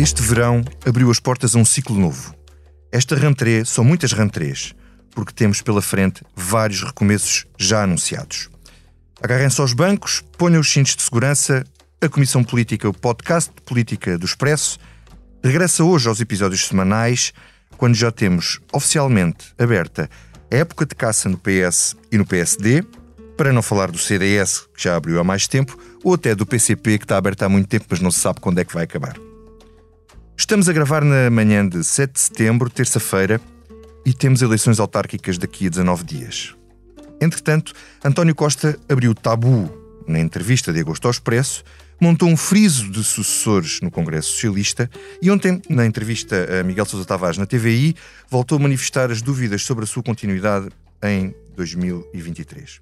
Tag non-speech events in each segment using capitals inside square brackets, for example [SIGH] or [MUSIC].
Este verão abriu as portas a um ciclo novo. Esta rentrée são muitas rentrées, porque temos pela frente vários recomeços já anunciados. Agarrem-se aos bancos, ponham os cintos de segurança. A Comissão Política, o podcast de política do Expresso, regressa hoje aos episódios semanais, quando já temos oficialmente aberta a época de caça no PS e no PSD, para não falar do CDS, que já abriu há mais tempo, ou até do PCP, que está aberto há muito tempo, mas não se sabe quando é que vai acabar. Estamos a gravar na manhã de 7 de setembro, terça-feira, e temos eleições autárquicas daqui a 19 dias. Entretanto, António Costa abriu tabu na entrevista de agosto ao Expresso, montou um friso de sucessores no Congresso Socialista e ontem, na entrevista a Miguel Sousa Tavares na TVI, voltou a manifestar as dúvidas sobre a sua continuidade em 2023.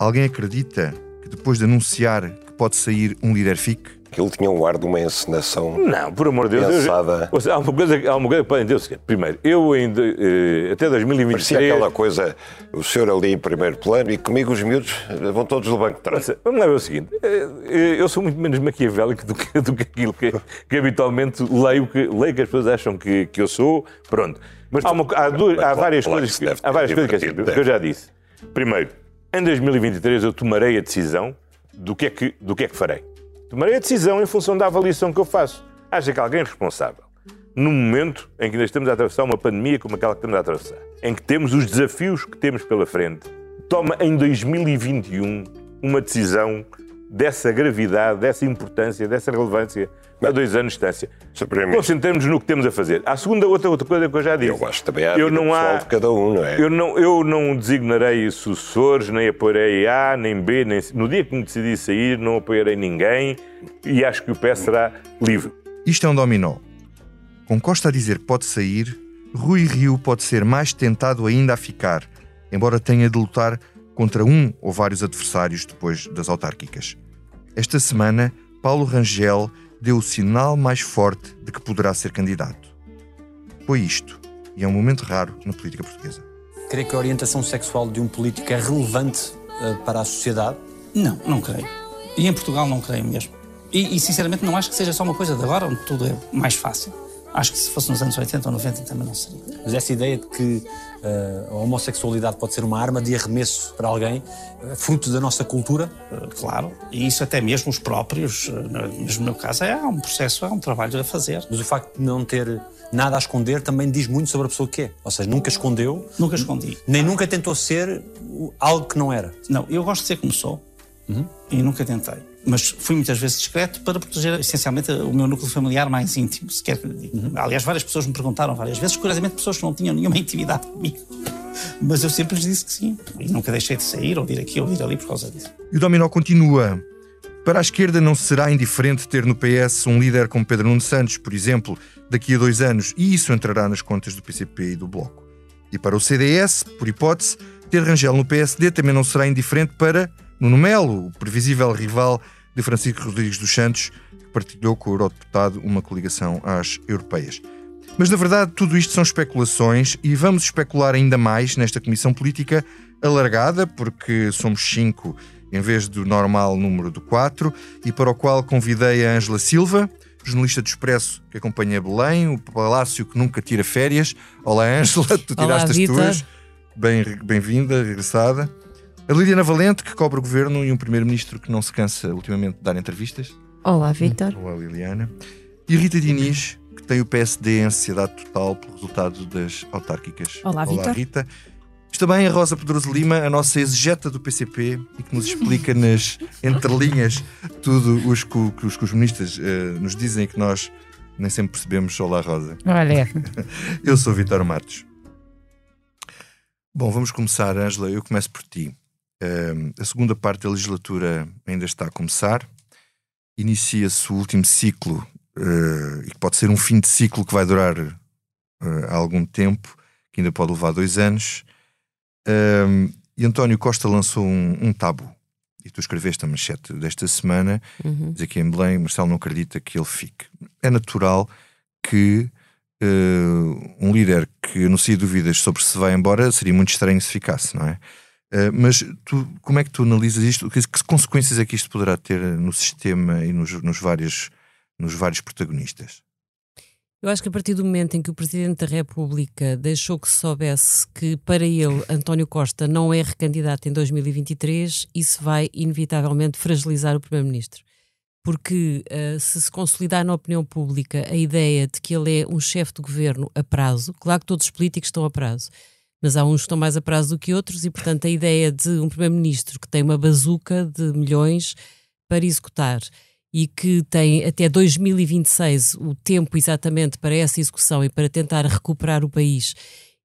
Alguém acredita que depois de anunciar que pode sair um líder fique? Ele tinha um ar de uma encenação. Não, por amor de Deus. Pensada. Eu, há, uma coisa, há uma coisa que podem dizer o seguinte. Primeiro, eu ainda, eh, até 2023. Parecia aquela coisa, o senhor ali em primeiro plano e comigo os miúdos vão todos do banco de trás. Vamos lá ver o seguinte. eh, eh, Eu sou muito menos maquiavélico do que, [LAUGHS] do que aquilo que, que habitualmente leio que, leio que as pessoas acham que, que eu sou. Pronto. Mas há, uma, há, duas- há várias claro coisas, que há várias coisas que eu já disse. Primeiro, em 2023 eu tomarei a decisão do que é que, do que, é que farei. Tomarei a decisão em função da avaliação que eu faço. Acha que alguém é responsável, no momento em que ainda estamos a atravessar uma pandemia como aquela que estamos a atravessar, em que temos os desafios que temos pela frente, toma em 2021 uma decisão dessa gravidade, dessa importância, dessa relevância, a dois anos de distância. Sr. Primeiro-Ministro. Concentremos no que temos a fazer. A segunda, outra, outra coisa que eu já disse. Eu acho que também há a eu não há, de cada um, não é? Eu não, eu não designarei sucessores, nem apoiarei A, nem B, nem C. No dia que me decidi sair, não apoiarei ninguém e acho que o PS será livre. Isto é um dominó. Com Costa a dizer que pode sair, Rui Rio pode ser mais tentado ainda a ficar, embora tenha de lutar contra um ou vários adversários depois das autárquicas. Esta semana, Paulo Rangel deu o sinal mais forte de que poderá ser candidato. Foi isto, e é um momento raro na política portuguesa. Creio que a orientação sexual de um político é relevante eh, para a sociedade? Não, não creio. E em Portugal não creio mesmo. E, e, sinceramente não acho que seja só uma coisa de agora, onde tudo é mais fácil. Acho que se fosse nos anos 80 ou 90 também não seria. Mas essa ideia de que a homossexualidade pode ser uma arma de arremesso para alguém, eh, fruto da nossa cultura, Eh, Claro, e isso até mesmo os próprios, eh, no- mesmo no meu caso, é um processo, é um trabalho a fazer. mas o facto de não ter nada a esconder também diz muito sobre a pessoa que é. Ou seja, nunca escondeu, Nunca escondi. nem nunca tentou ser algo que não era. Não, eu gosto de ser como sou e nunca tentei. Mas fui muitas vezes discreto para proteger essencialmente o meu núcleo familiar mais íntimo, se quer que lhe diga. Aliás, várias pessoas me perguntaram várias vezes, curiosamente pessoas que não tinham nenhuma intimidade comigo. [LAUGHS] Mas eu sempre lhes disse que sim. E nunca deixei de sair, ou de ir aqui, ou de ir ali por causa disso. E o dominó continua. Para a esquerda não será indiferente ter no PS um líder como Pedro Nuno Santos, por exemplo, daqui a dois anos, e isso entrará nas contas do PCP e do Bloco. E para o CDS, por hipótese, ter Rangel no PSD também não será indiferente para Nuno Melo, o previsível rival de Francisco Rodrigues dos Santos, que partilhou com o eurodeputado uma coligação às europeias. Mas na verdade tudo isto são especulações e vamos especular ainda mais nesta comissão política alargada, porque somos cinco em vez do normal número do quatro, e para o qual convidei a Ângela Silva, jornalista do Expresso que acompanha Belém, o palácio que nunca tira férias. Olá Ângela, tu Olá, tiraste as Vitor. tuas. Bem- Bem-vinda, regressada. A Liliana Valente, que cobre o governo, e um primeiro-ministro que não se cansa ultimamente de dar entrevistas. Olá, Vitor. Olá, Liliana. E Rita Diniz, que tem o PSD em ansiedade total pelo resultado das autárquicas. Olá, Rita. Rita. Está bem a Rosa Pedroso Lima, a nossa exegeta do PCP, e que nos explica nas entrelinhas tudo os que, que os, que os ministros eh, nos dizem que nós nem sempre percebemos. Olá, Rosa. Olha, [LAUGHS] Eu sou Vitor Matos. Bom, vamos começar, Ângela. Eu começo por ti. Ahm, a segunda parte da legislatura ainda está a começar. Inicia-se o último ciclo, eh, e que pode ser um fim de ciclo que vai durar eh, algum tempo, que ainda pode levar dois anos. E António Costa lançou um, um tabu. E tu escreveste a manchete desta semana, Uhum. diz aqui em Belém, Marcelo não acredita que ele fique. É natural que eh, um líder que anuncia dúvidas sobre se vai embora seria muito estranho se ficasse, não é? Eh, mas tu, como é que tu analisas isto? Que, que consequências é que isto poderá ter no sistema e nos, nos vários, nos vários protagonistas? Eu acho que a partir do momento em que o Presidente da República deixou que se soubesse que para ele António Costa não é recandidato em 2023, isso vai inevitavelmente fragilizar o Primeiro-Ministro. Porque uh, se se consolidar na opinião pública a ideia de que ele é um chefe de governo a prazo, claro que todos os políticos estão a prazo, mas há uns que estão mais a prazo do que outros, e portanto a ideia de um Primeiro-Ministro que tem uma bazuca de milhões para executar e que tem até 2026 o tempo exatamente para essa execução e para tentar recuperar o país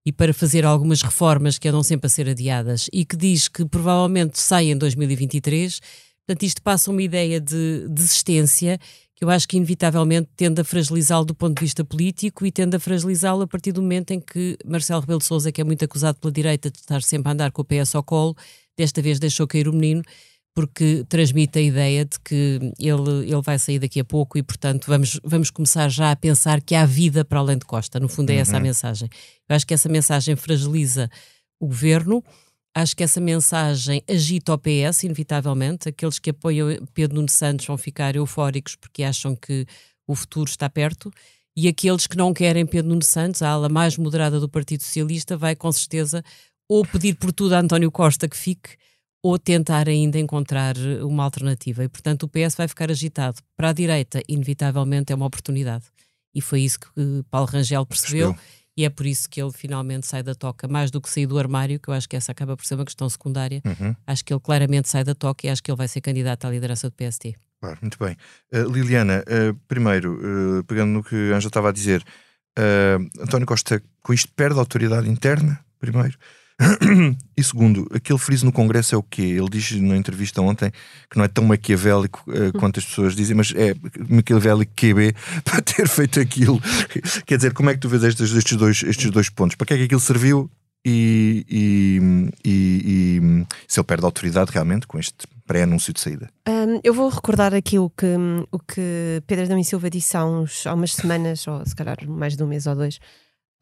e para fazer algumas reformas que andam sempre a ser adiadas e que diz que provavelmente sai em 2023. Portanto, isto passa uma ideia de desistência que eu acho que inevitavelmente tende a fragilizá-lo do ponto de vista político e tende a fragilizá-lo a partir do momento em que Marcelo Rebelo de Sousa, que é muito acusado pela direita de estar sempre a andar com o PS ao colo, desta vez deixou cair o menino porque transmite a ideia de que ele, ele vai sair daqui a pouco e, portanto, vamos, vamos começar já a pensar que há vida para além de Costa. No fundo, é essa a uhum. mensagem. Eu acho que essa mensagem fragiliza o governo. Acho que essa mensagem agita o PS, inevitavelmente. Aqueles que apoiam Pedro Nuno Santos vão ficar eufóricos porque acham que o futuro está perto. E aqueles que não querem Pedro Nuno Santos, a ala mais moderada do Partido Socialista, vai com certeza ou pedir por tudo a António Costa que fique, ou tentar ainda encontrar uma alternativa. E, portanto, o PS vai ficar agitado. Para a direita, inevitavelmente, é uma oportunidade. E foi isso que Paulo Rangel percebeu. percebeu. E é por isso que ele finalmente sai da toca, mais do que sair do armário, que eu acho que essa acaba por ser uma questão secundária. Uhum. Acho que ele claramente sai da toca e acho que ele vai ser candidato à liderança do PST. Claro, muito bem. Uh, Liliana, uh, primeiro, uh, pegando no que a Anja estava a dizer, António Costa com isto perde a autoridade interna, primeiro. E segundo, aquele friso no Congresso é o quê? Ele diz na entrevista ontem que não é tão maquiavélico uh, quanto as pessoas dizem, mas é maquiavélico QB [LAUGHS] para ter feito aquilo. Quer dizer, como é que tu vês estes, estes, dois, estes dois pontos? Para que é que aquilo serviu? E, e, e, e se ele perde a autoridade realmente com este pré-anúncio de saída? Um, eu vou recordar aqui o que, o que Pedro Adão e Silva disse há, uns, há umas semanas, ou se calhar mais de um mês ou dois,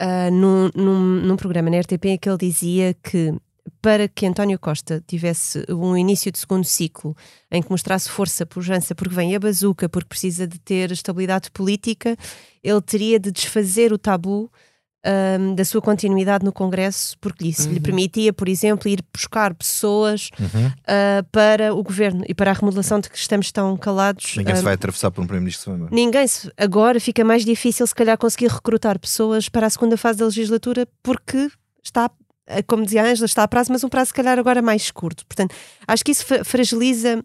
uh, num, num, num programa na RTP em que ele dizia que para que António Costa tivesse um início de segundo ciclo em que mostrasse força, pujança, porque vem a bazuca, porque precisa de ter estabilidade política, ele teria de desfazer o tabu um, da sua continuidade no Congresso, porque isso uhum. lhe permitia, por exemplo, ir buscar pessoas uhum. uh, para o governo e para a remodelação de que estamos tão calados. Ninguém se vai atravessar por um Primeiro-Ministro. Ninguém se. Agora fica mais difícil, se calhar, conseguir recrutar pessoas para a segunda fase da legislatura, porque está como dizia a Ângela, está a prazo, mas um prazo se calhar agora mais curto. Portanto, acho que isso fragiliza.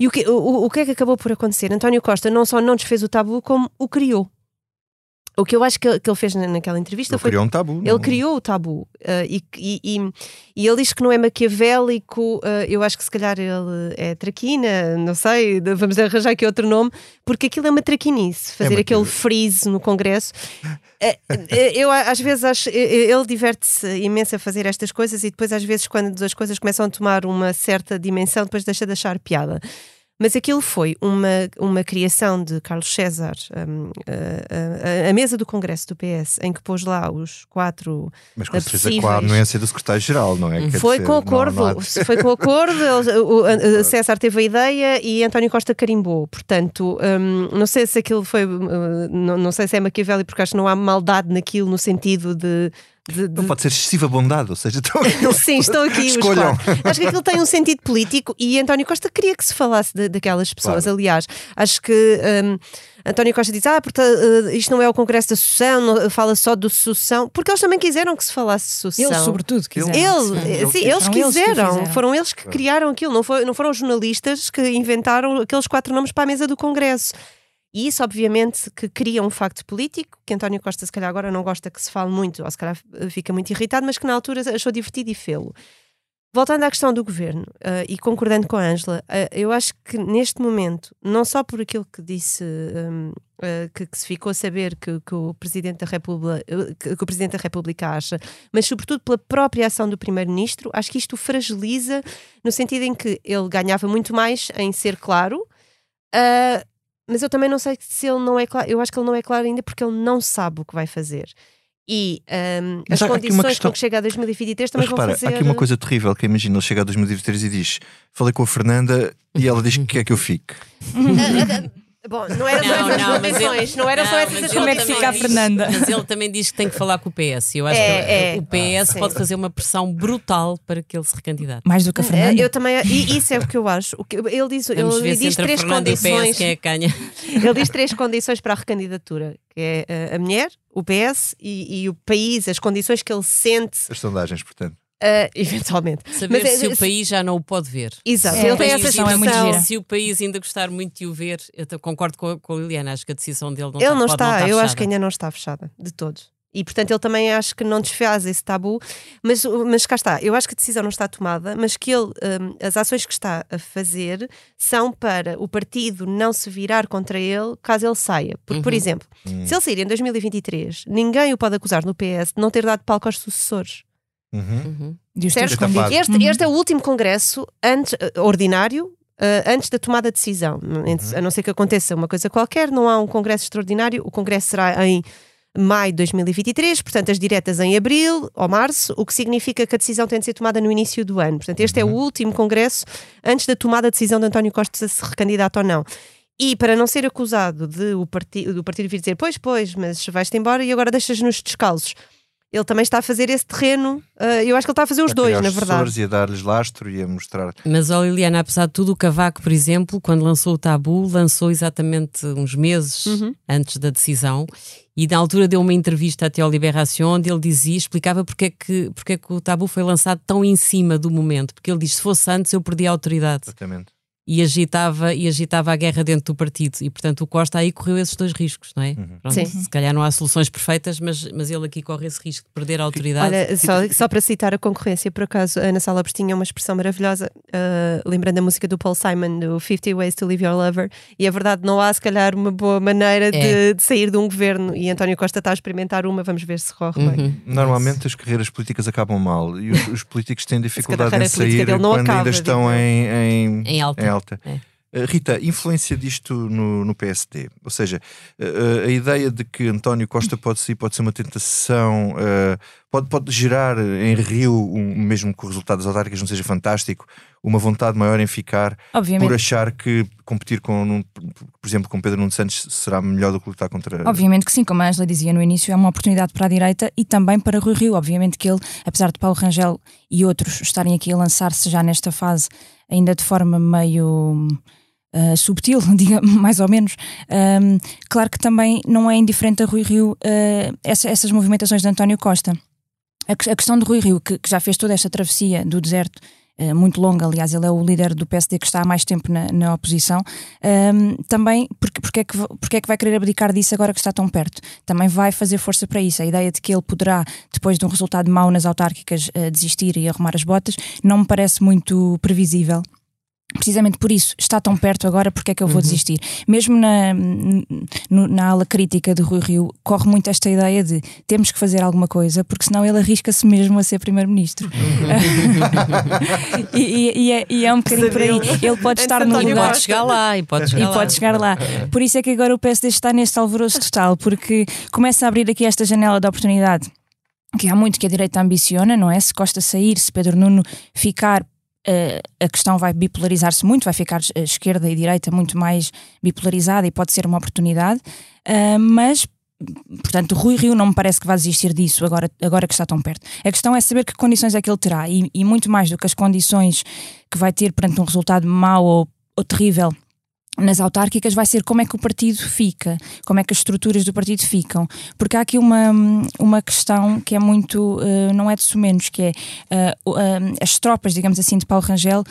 E o que, o, o que é que acabou por acontecer? António Costa não só não desfez o tabu, como o criou. O que eu acho que, que ele fez naquela entrevista ele foi. criou um tabu. Ele não? criou o tabu. Uh, e, e, e, ele diz que não é maquiavélico. Uh, eu acho que se calhar ele é traquina, não sei, vamos arranjar aqui outro nome, porque aquilo é uma traquinice. Fazer é aquele freeze no Congresso. Uh, eu às vezes acho. Ele diverte-se imenso a fazer estas coisas e depois, às vezes, quando as coisas começam a tomar uma certa dimensão, depois deixa de achar piada. Mas aquilo foi uma, uma criação de Carlos César, um, a, a, a, mesa do Congresso do PS, em que pôs lá os quatro. Mas com certeza com a anuência do secretário-geral, não é? Foi dizer, com acordo, não, não foi com acordo. o, César teve a ideia e António Costa carimbou. Portanto, um, não sei se aquilo foi. Uh, não, não sei se é maquiavélico, porque acho que não há maldade naquilo no sentido de de, de... Não pode ser excessiva bondade, ou seja, estão aqui, [LAUGHS] Sim, estão aqui Escolham. Acho que aquilo tem um sentido político e António Costa queria que se falasse de, daquelas pessoas. Claro. Aliás, acho que um, António Costa diz: Ah, porque, uh, isto não é o Congresso da Sucessão, fala só do Sucessão, porque eles também quiseram que se falasse de Sucessão. Eles, sobretudo, quiseram. Ele, sim, eles, quiseram, eles que foram eles que criaram aquilo, não, foi, não foram os jornalistas que inventaram aqueles quatro nomes para a mesa do Congresso. E isso, obviamente, que cria um facto político, que António Costa, se calhar, agora não gosta que se fale muito, ou se calhar fica muito irritado, mas que na altura achou divertido e fê-lo. Voltando à questão do governo, uh, e concordando com a Ângela, uh, eu acho que neste momento, não só por aquilo que disse, um, uh, eh, que, que, se ficou a saber que, que o Presidente da República, que, o Presidente da República acha, mas sobretudo pela própria ação do Primeiro-Ministro, acho que isto fragiliza no sentido em que ele ganhava muito mais em ser claro, mas eu também não sei se ele não é claro. Eu acho que ele não é claro ainda porque ele não sabe o que vai fazer. E um, as condições questão... com que chega a 2023 também Mas, repara, vão fazer. Há aqui uma coisa terrível que imagina ele chega a 2023 e diz: Falei com a Fernanda e ela diz que quer que eu fique. [LAUGHS] Bom, não era só essas não, eleições, não era só essas Como é que fica a Fernanda? Mas ele também diz que tem que falar com o PS. Eu acho é, que é. o PS ah, pode fazer uma pressão brutal para que ele se recandidate. Mais do que a Fernanda? Eu também, e isso é o que eu acho. O que, ele diz, Vamos ele diz três condições. quem é canha. [LAUGHS] Ele diz três condições para a recandidatura, que é eh, a mulher, o PS e, e o país, as condições que ele sente. As sondagens, portanto. Uh, [LAUGHS] eventualmente. Saber Mas, se é, o país já não o pode ver. Exato, é, ele tem essa situação. É muito se o país ainda gostar muito de o ver, eu concordo com a, com a Liliana, acho que a decisão dele não ele está, não está, não eu fechada. acho que ainda não está fechada, de todos. E portanto ele também acho que não desfaz esse tabu, mas, mas cá está, eu acho que a decisão não está tomada, mas que ele, um, as ações que está a fazer são para o partido não se virar contra ele caso ele saia. Porque, uhum. por exemplo, uhum. se ele sair em 2023, ninguém o pode acusar no PS de não ter dado palco aos sucessores. Uhum. Uhum. Este, uhum. este é o último congresso antes, uh, ordinário uh, antes da tomada de decisão. Uhum. A não ser que aconteça uma coisa qualquer, não há um congresso extraordinário. O congresso será em maio de 2023, portanto, as diretas em abril ou março, o que significa que a decisão tem de ser tomada no início do ano. Portanto, este é o uhum. último congresso antes da tomada de decisão de António Costa se recandidato ou não. E para não ser acusado de o partido, do partido vir dizer, pois, pois, mas vais-te embora e agora deixas-nos descalços ele também está a fazer esse terreno. Uh, eu acho que ele está a fazer os a dois, na verdade. E a dar-lhes lastro e a mostrar. Mas, ó Liliana, apesar de tudo, o Cavaco, por exemplo, quando lançou o tabu, lançou exatamente uns meses uhum. antes da decisão. E na altura deu uma entrevista até ao Liberação, onde ele dizia, explicava porque é, que, porque é que o tabu foi lançado tão em cima do momento. Porque ele diz: se fosse antes, eu perdi a autoridade. Exatamente e agitava, e agitava a guerra dentro do partido. E, portanto, o Costa aí correu esses dois riscos, não é? Uhum. Pronto. Se calhar não há soluções perfeitas, mas, mas ele aqui corre esse risco de perder a autoridade. Olha, só, só para citar a concorrência, por acaso, Ana Sala tinha uma expressão maravilhosa, uh, lembrando a música do Paul Simon, do 50 Ways to Leave Your Lover, e a verdade, não há, se calhar, uma boa maneira é. de, de, sair de um governo, e António Costa está a experimentar uma, vamos ver se corre uhum. bem. Normalmente as carreiras políticas acabam mal, e os, os políticos têm dificuldade em sair quando acaba, ainda estão em, em, em alta. Em alta. É. Eh, Rita, influência disto no, no PSD? Ou seja, a, eh, a, ideia de que António Costa pode ser, pode ser uma tentação, uh, pode, pode gerar em Rio, um, mesmo que o resultado das autárquicas não seja fantástico, uma vontade maior em ficar Obviamente. por achar que competir com, por exemplo, com Pedro Nuno Santos será melhor do que lutar contra. Obviamente que sim, como a Angela dizia no início, é uma oportunidade para a direita e também para Rui Rio. Obviamente que ele, apesar de Paulo Rangel e outros estarem aqui a lançar-se já nesta fase, ainda de forma meio uh, subtil, [LAUGHS] diga mais ou menos. Um, claro que também não é indiferente a Rui Rio uh, essa, essas movimentações de António Costa. A, a questão de Rui Rio, que, que, já fez toda esta travessia do deserto, muito longa, aliás, ele é o líder do PSD que está há mais tempo na, na oposição, um, também, porque, porque, é que, porque é que vai querer abdicar disso agora que está tão perto? Também vai fazer força para isso. A ideia de que ele poderá, depois de um resultado mau nas autárquicas, desistir e arrumar as botas, não me parece muito previsível precisamente por isso, está tão perto agora, porque é que eu vou uhum. desistir? Mesmo na, na ala crítica de Rui Rio, corre muito esta ideia de temos que fazer alguma coisa, porque senão ele arrisca-se mesmo a ser Primeiro-Ministro. Uhum. [LAUGHS] e, e, e, é, e, é, um bocadinho por aí. Ele pode estar no lugar. Pode chegar lá e pode chegar, e lá. Pode chegar lá. Por isso é que agora o PSD está neste alvoroço total, porque começa a abrir aqui esta janela de oportunidade que há muito que a direita ambiciona, não é? Se Costa sair, se Pedro Nuno ficar, a questão vai bipolarizar-se muito, vai ficar a esquerda e direita muito mais bipolarizada e pode ser uma oportunidade, uh, mas portanto, Rui Rio não me parece que vá desistir disso agora, agora que está tão perto. A questão é saber que condições é que ele terá e, e muito mais do que as condições que vai ter perante um resultado mau ou, ou terrível nas autárquicas vai ser como é que o partido fica, como é que as estruturas do partido ficam, porque há aqui uma, uma questão que é muito, uh, não é de sumenos, que é uh, uh, as tropas, digamos assim, de Paulo Rangel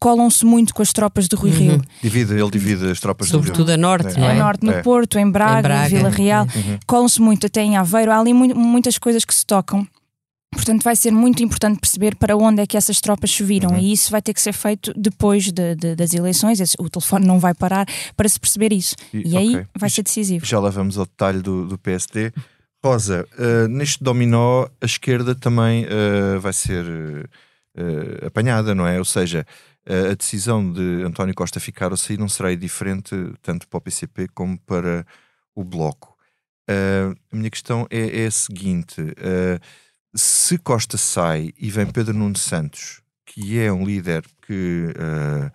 colam-se muito com as tropas de Rui uhum. Rio. Divide, ele divide as tropas Sobretudo a norte, é. é? A norte, no é. Porto, em Braga, em Braga. Vila Real, uhum. colam-se muito até em Aveiro, há ali muitas coisas que se tocam Portanto, vai ser muito importante perceber para onde é que essas tropas choviram uhum. e isso vai ter que ser feito depois de, de, das eleições. O telefone não vai parar para se perceber isso. E, e aí okay. vai ser decisivo. Já lá vamos ao detalhe do, do PSD. Rosa, uh, neste dominó, a esquerda também uh, vai ser uh, apanhada, não é? Ou seja, a decisão de António Costa ficar ou sair não será diferente tanto para o PCP como para o Bloco. a minha questão é, é a seguinte se Costa sai e vem Pedro Nuno Santos, que é um líder que uh,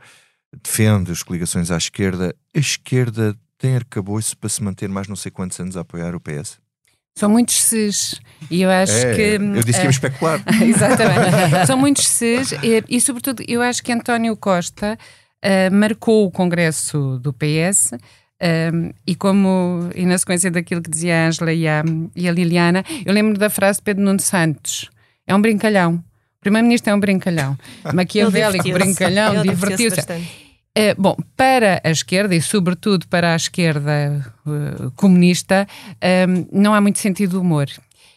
defende as coligações à esquerda. A esquerda tem arcabouço para se manter mais não sei quantos anos a apoiar o PS? São muitos ses. E eu acho é, que. Eu disse que ia uh, especular. [LAUGHS] exatamente. São muitos ses e, e, sobretudo, eu acho que António Costa uh, marcou o Congresso do PS. Um, e como, e na sequência daquilo que dizia a Ângela e a, e a Liliana, eu lembro da frase de Pedro Nuno Santos: é um brincalhão. O Primeiro-Ministro é um brincalhão. [LAUGHS] Maquiavélico, brincalhão, divertiu-se. Uh, bom, para a esquerda e, sobretudo, para a esquerda uh, comunista, uh, não há muito sentido de humor.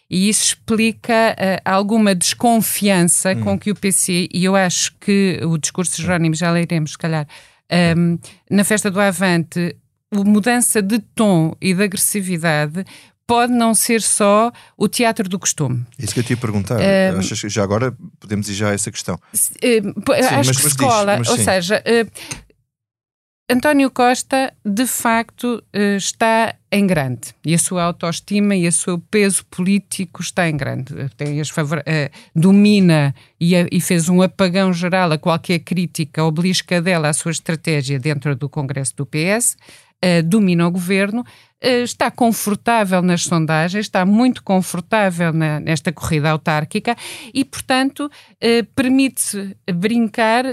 E isso explica alguma desconfiança hum. com que o PC, e eu acho que o discurso de Jerónimo, já leremos, se calhar, um, na festa do Avante, a mudança de tom e de agressividade pode não ser só o teatro do costume. Isso que eu te ia perguntar. Uh, Achas que já agora podemos ir já a essa questão? Uh, sim, acho que escola, ou seja, uh, António Costa, de facto, eh, está em grande. E a sua autoestima e o seu peso político está em grande. Tem as favor... Domina e, fez um apagão geral a qualquer crítica oblisca dela à sua estratégia dentro do Congresso do PS. Eh, domina o governo, uh, está confortável nas sondagens, está muito confortável nesta corrida autárquica e, portanto, permite-se brincar,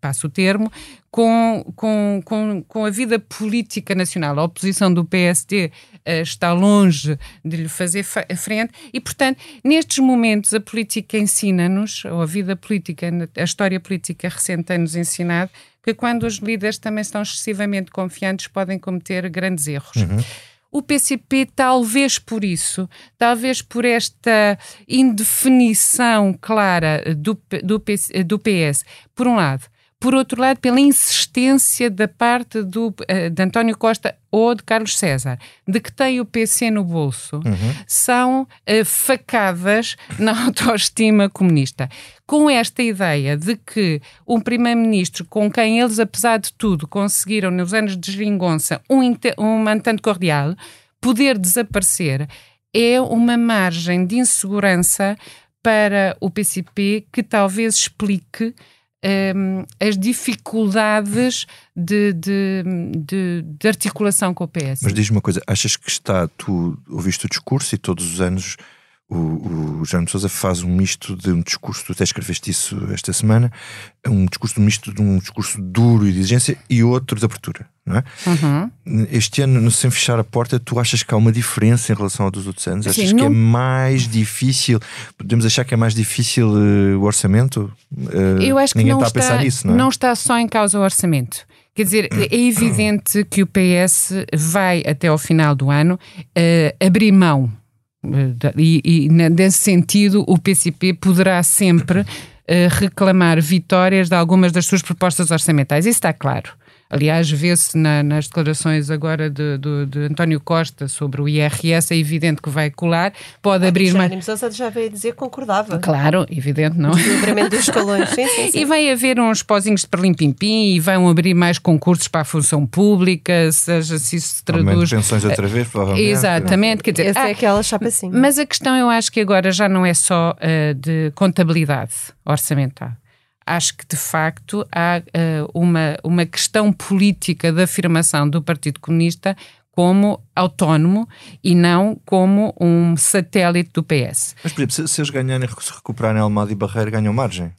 passo o termo, com, com, com, com a vida política nacional. A oposição do PSD eh, está longe de lhe fazer frente e, portanto, nestes momentos a política ensina-nos, ou a vida política, a história política recente tem-nos ensinado, que quando os líderes também estão excessivamente confiantes podem cometer grandes erros. Uhum. O PCP, talvez por isso, talvez por esta indefinição clara do, do, do PS, por um lado, por outro lado, pela insistência da parte do, eh, de António Costa ou de Carlos César, de que tem o PC no bolso, uhum. são uh, facadas na [LAUGHS] autoestima comunista. Com esta ideia de que um primeiro-ministro com quem eles, apesar de tudo, conseguiram nos anos de geringonça um, um mantanto cordial, poder desaparecer, é uma margem de insegurança para o PCP que talvez explique um, ehm, as dificuldades de, de, de, de, articulação com o PS. Mas diz-me uma coisa, achas que está, tu ouviste o discurso e todos os anos o, o Jaime Sousa faz um misto de um discurso, tu até escreveste isso esta semana, um discurso um misto de um discurso duro e de exigência e outro de abertura, não é? Uhum. Este ano, sem fechar a porta, tu achas que há uma diferença em relação aos dos outros anos? Achas Sim, que é não... mais difícil? Podemos achar que é mais difícil uh, o orçamento? Uh, Eu acho que ninguém está, está pensar nisso, não é? Não está só em causa o orçamento. Quer dizer, é [COUGHS] evidente que o PS vai até ao final do ano uh, abrir mão e, e nesse sentido, o PCP poderá sempre uh, reclamar vitórias de algumas das suas propostas orçamentais. Isso está claro. Aliás, vê-se na, nas declarações agora de, de, de, António Costa sobre o IRS, é evidente que vai colar, pode ah, abrir mais. Mas já veio dizer que concordava. Claro, evidente, não? O dos escalões, sim, sim, sim. E vai haver uns pozinhos de perlim-pim-pim e vão abrir mais concursos para a função pública, seja se isso se traduz. pensões outra vez, provavelmente. Exatamente, quer dizer. Essa é ah, é aquela chapa assim. Mas a questão eu acho que agora já não é só uh, de contabilidade orçamental acho que de facto há uh, uma, uma questão política de afirmação do Partido Comunista como autónomo e não como um satélite do PS. Mas, por exemplo, se, se eles ganharem, se recuperarem Almada e Barreira, ganham margem?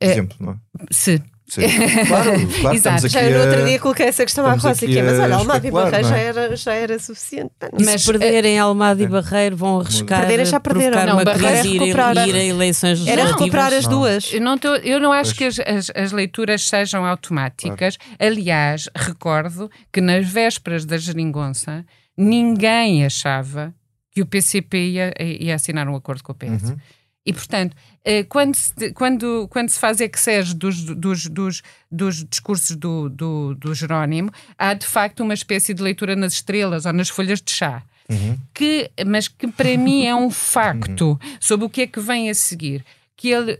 Por uh, exemplo, não é? Se. Sim. [LAUGHS] Claro, claro Exato. Já no outro dia coloquei essa questão à Rosa aqui, mas olha, Almada e Barreiro é? já, era, já era suficiente. Mas se perderem Almada e Barreiro vão arriscar perderem, já perderam. Não, uma Barreiro crise recuperar, ir, ir a eleições Era recuperar as duas. Eu não, tô, eu não acho pois. que as, as, as, leituras sejam automáticas. Claro. Aliás, recordo que nas vésperas da geringonça ninguém achava que o PCP ia, ia assinar um acordo com o PS. Uhum. E, portanto, eh, quando se, quando, quando se faz exeges dos, dos, dos, dos discursos do, do, do Jerónimo, há de facto uma espécie de leitura nas estrelas ou nas folhas de chá. Uhum. Que, mas que para mim é um [LAUGHS] facto uhum. sobre o que é que vem a seguir. Que ele,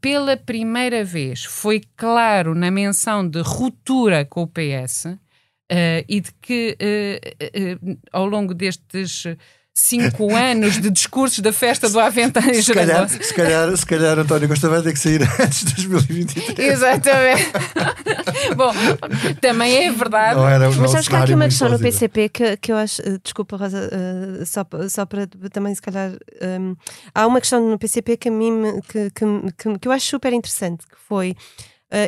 pela primeira vez, foi claro na menção de ruptura com o PS uh, eh, e de que uh, uh, ao longo destes cinco anos de discursos da festa do Avental em se calhar, se, calhar, se calhar António Costa vai ter que sair [LAUGHS] antes de [LAUGHS] 2023. Exatamente. Bom, também é verdade. Não era Mas sabes que há aqui uma questão no PCP que, que eu acho. Eh, desculpa, Rosa, uh, só, só para também, se calhar. Um, há uma questão no PCP que a mim que, que, que, que eu acho super interessante, que foi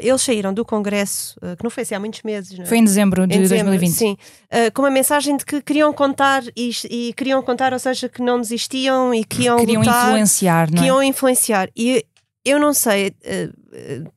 eles saíram do Congresso, uh, que não foi assim há muitos meses. É? Foi em dezembro de em dezembro, 2020. Sim, uh, com uma mensagem de que queriam contar e, e, queriam contar, ou seja, que não desistiam e que iam queriam lutar, influenciar, não é? que iam influenciar. E eu não sei,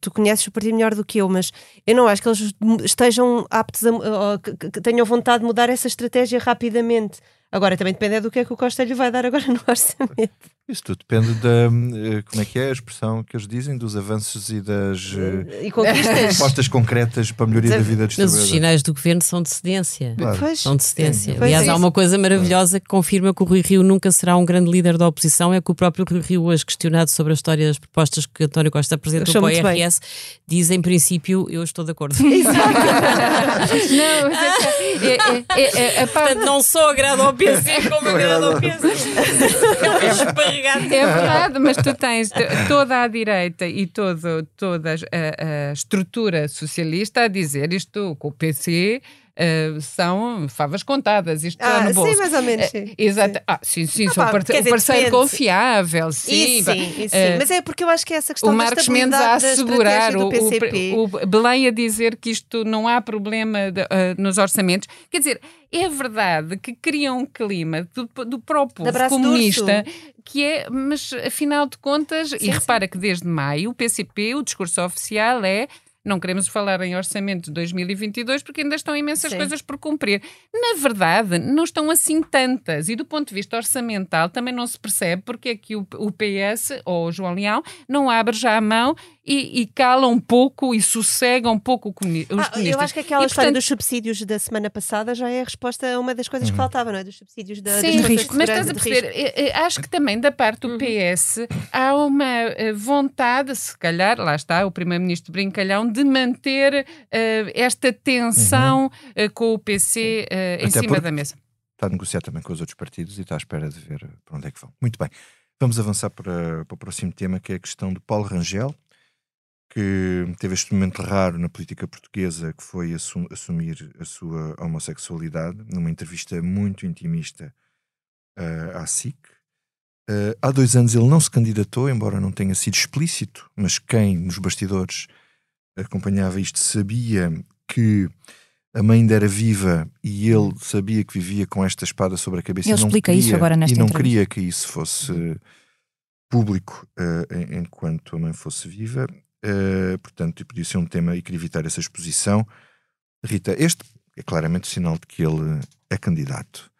tu conheces o partido melhor do que eu, mas eu não acho que eles estejam aptos a, ou que tenham vontade de mudar essa estratégia rapidamente. Agora também depende do que é que o Costa lhe vai dar agora [LAUGHS] no orçamento. Isso tudo depende da. Eh, como é que é a expressão que eles dizem? Dos avanços e das. E conquistas. Propostas concretas para a melhoria da vida dos Mas os sinais do governo são de cedência. Claro. São de cedência. Aliás, é há uma coisa maravilhosa que confirma que o Rui Rio nunca será um grande líder da oposição: é que o próprio Rui Rio, hoje questionado sobre a história das propostas que António Costa apresentou para o IRS, diz em princípio: eu estou de acordo. Exato. não, é, é, é, é, Portanto, não só agrada ao PC como agrada ao PC. É verdade, mas tu tens toda a direita e todo, toda a, a estrutura socialista a dizer isto com o PC uh, são favas contadas. Isto ah, no bolso. Sim, mais ou menos. Sim. Uh, exato. Ah, sim, sim, ah, sou um parceiro dizer, confiável. Sim, isso, sim, isso, sim. Uh, mas é porque eu acho que é essa questão o Marcos Mendes a assegurar, o, o, o, Belém a dizer que isto não há problema de, nos orçamentos. Quer dizer, é verdade que criam um clima do, do próprio comunista que é, mas afinal de contas, sim, e repara sim. que desde maio o PCP, o discurso oficial é não queremos falar em orçamento de 2022 porque ainda estão imensas Sim. coisas por cumprir. Na verdade, não estão assim tantas. E do ponto de vista orçamental também não se percebe porque é que o, o PS ou o João Leão não abre já a mão e, e cala um pouco e sossega um pouco os ah, comunistas. Eu acho que aquela e, história portanto, dos subsídios da semana passada já é a resposta a uma das coisas que uhum. faltava, não é? Dos subsídios da, Sim, das risco. mas estás a perceber, eh, eh, acho que também da parte do uhum. PS há uma eh, vontade, se calhar, lá está o Primeiro-Ministro Brincalhão, de manter uh, esta tensão uhum. uh, com o PC uh, em cima da mesa. Está a negociar também com os outros partidos e está à espera de ver para onde é que vão. Muito bem. Vamos avançar para, para o próximo tema, que é a questão do Paulo Rangel, que teve este momento raro na política portuguesa, que foi assum assumir a sua homossexualidade, numa entrevista muito intimista uh, à SIC. Uh, há dois anos ele não se candidatou, embora não tenha sido explícito, mas quem nos bastidores acompanhava isto sabia que a mãe ainda era viva e ele sabia que vivia com esta espada sobre a cabeça. Ele explica queria, isso agora nesta E não entrevista. queria que isso fosse público uh, enquanto a mãe fosse viva. Uh, portanto, podia ser um tema e queria evitar essa exposição. Rita, este é claramente o sinal de que ele é candidato.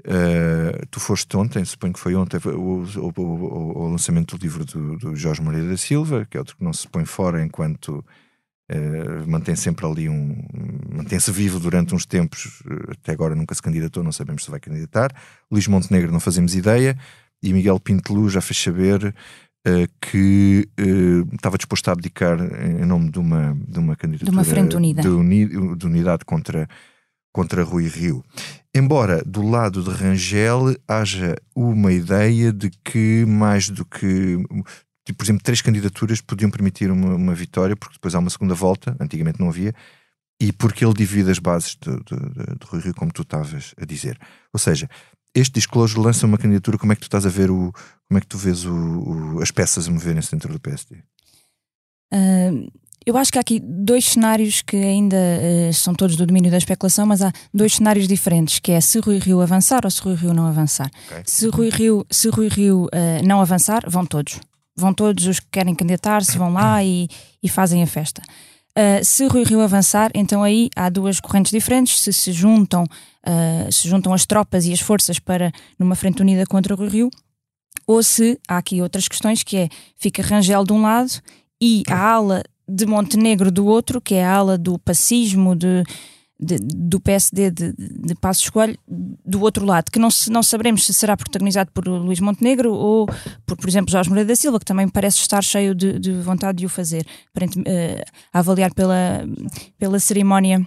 Uh, tu foste ontem, suponho que foi ontem, o, o, o, o lançamento do livro do, do, Jorge Moreira da Silva, que é outro que não se põe fora enquanto uh, mantém sempre ali um. mantém-se vivo durante uns tempos, até agora nunca se candidatou, não sabemos se vai candidatar. Luís Montenegro não fazemos ideia, e Miguel Pintelu já fez saber uh, que estava disposto a abdicar em nome de uma, de uma candidatura de, uma frente unida. de, uni, de unidade contra contra Rui Rio. Embora do lado de Rangel haja uma ideia de que mais do que por exemplo, três candidaturas podiam permitir uma, uma, vitória, porque depois há uma segunda volta, antigamente não havia, e porque ele divide as bases de, de, de, de Rui Rio, como tu estavas a dizer. Ou seja, este disclosure lança uma candidatura, como é que tu estás a ver o. como é que tu vês o, o, as peças a moverem-se dentro do PSD? Uh, eu acho que há aqui dois cenários que ainda uh, são todos do domínio da especulação, mas há dois cenários diferentes, que é se Rui Rio avançar ou se Rui Rio não avançar. Okay. Se Rui Rio, se Rui Rio uh, não avançar, vão todos. Vão todos os que querem candidatar-se, vão lá [CLEARS THROAT] e, e fazem a festa. Uh, se Rui Rio avançar, então aí há duas correntes diferentes. Se se juntam, uh, se juntam as tropas e as forças para numa frente unida contra Rui Rio, ou se há aqui outras questões que é fica Rangel de um lado e a ala de Montenegro do outro, que é a ala do pacismo de, de, do PSD de, de Passos do outro lado, que não, se, não saberemos se será protagonizado por Luís Montenegro ou por, por exemplo, Jorge Moreira da Silva, que também parece estar cheio de, de vontade de o fazer, uh, a avaliar pela, pela cerimónia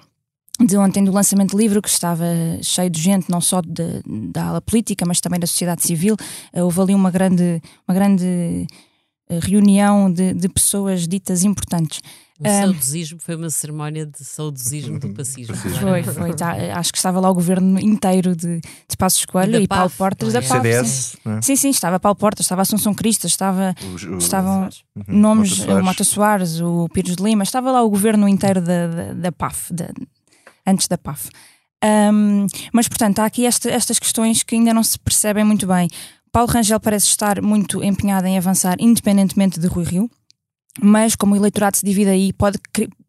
de ontem do lançamento do livro, que estava cheio de gente, não só de, da ala política, mas também da sociedade civil. Uh, houve ali uma grande, uma grande uh, reunião de, de, pessoas ditas importantes. O um, saudosismo foi uma cerimónia de saudosismo do pacismo. Foi, foi. Tá, acho que estava lá o governo inteiro de, de Passos Coelho e, e Paulo Portas é? da PAF. CDS, sim. É? sim, sim, estava Paulo Portas, estava Assunção Cristas, estava, estavam uhum. nomes, Mota o Mota Soares, o Pires de Lima, estava lá o governo inteiro da, da, da PAF, da, antes da PAF. Um, mas, portanto, há aqui esta, estas questões que ainda não se percebem muito bem. Paulo Rangel parece estar muito empenhado em avançar, independentemente de Rui Rio, mas como o eleitorado se divide aí, pode,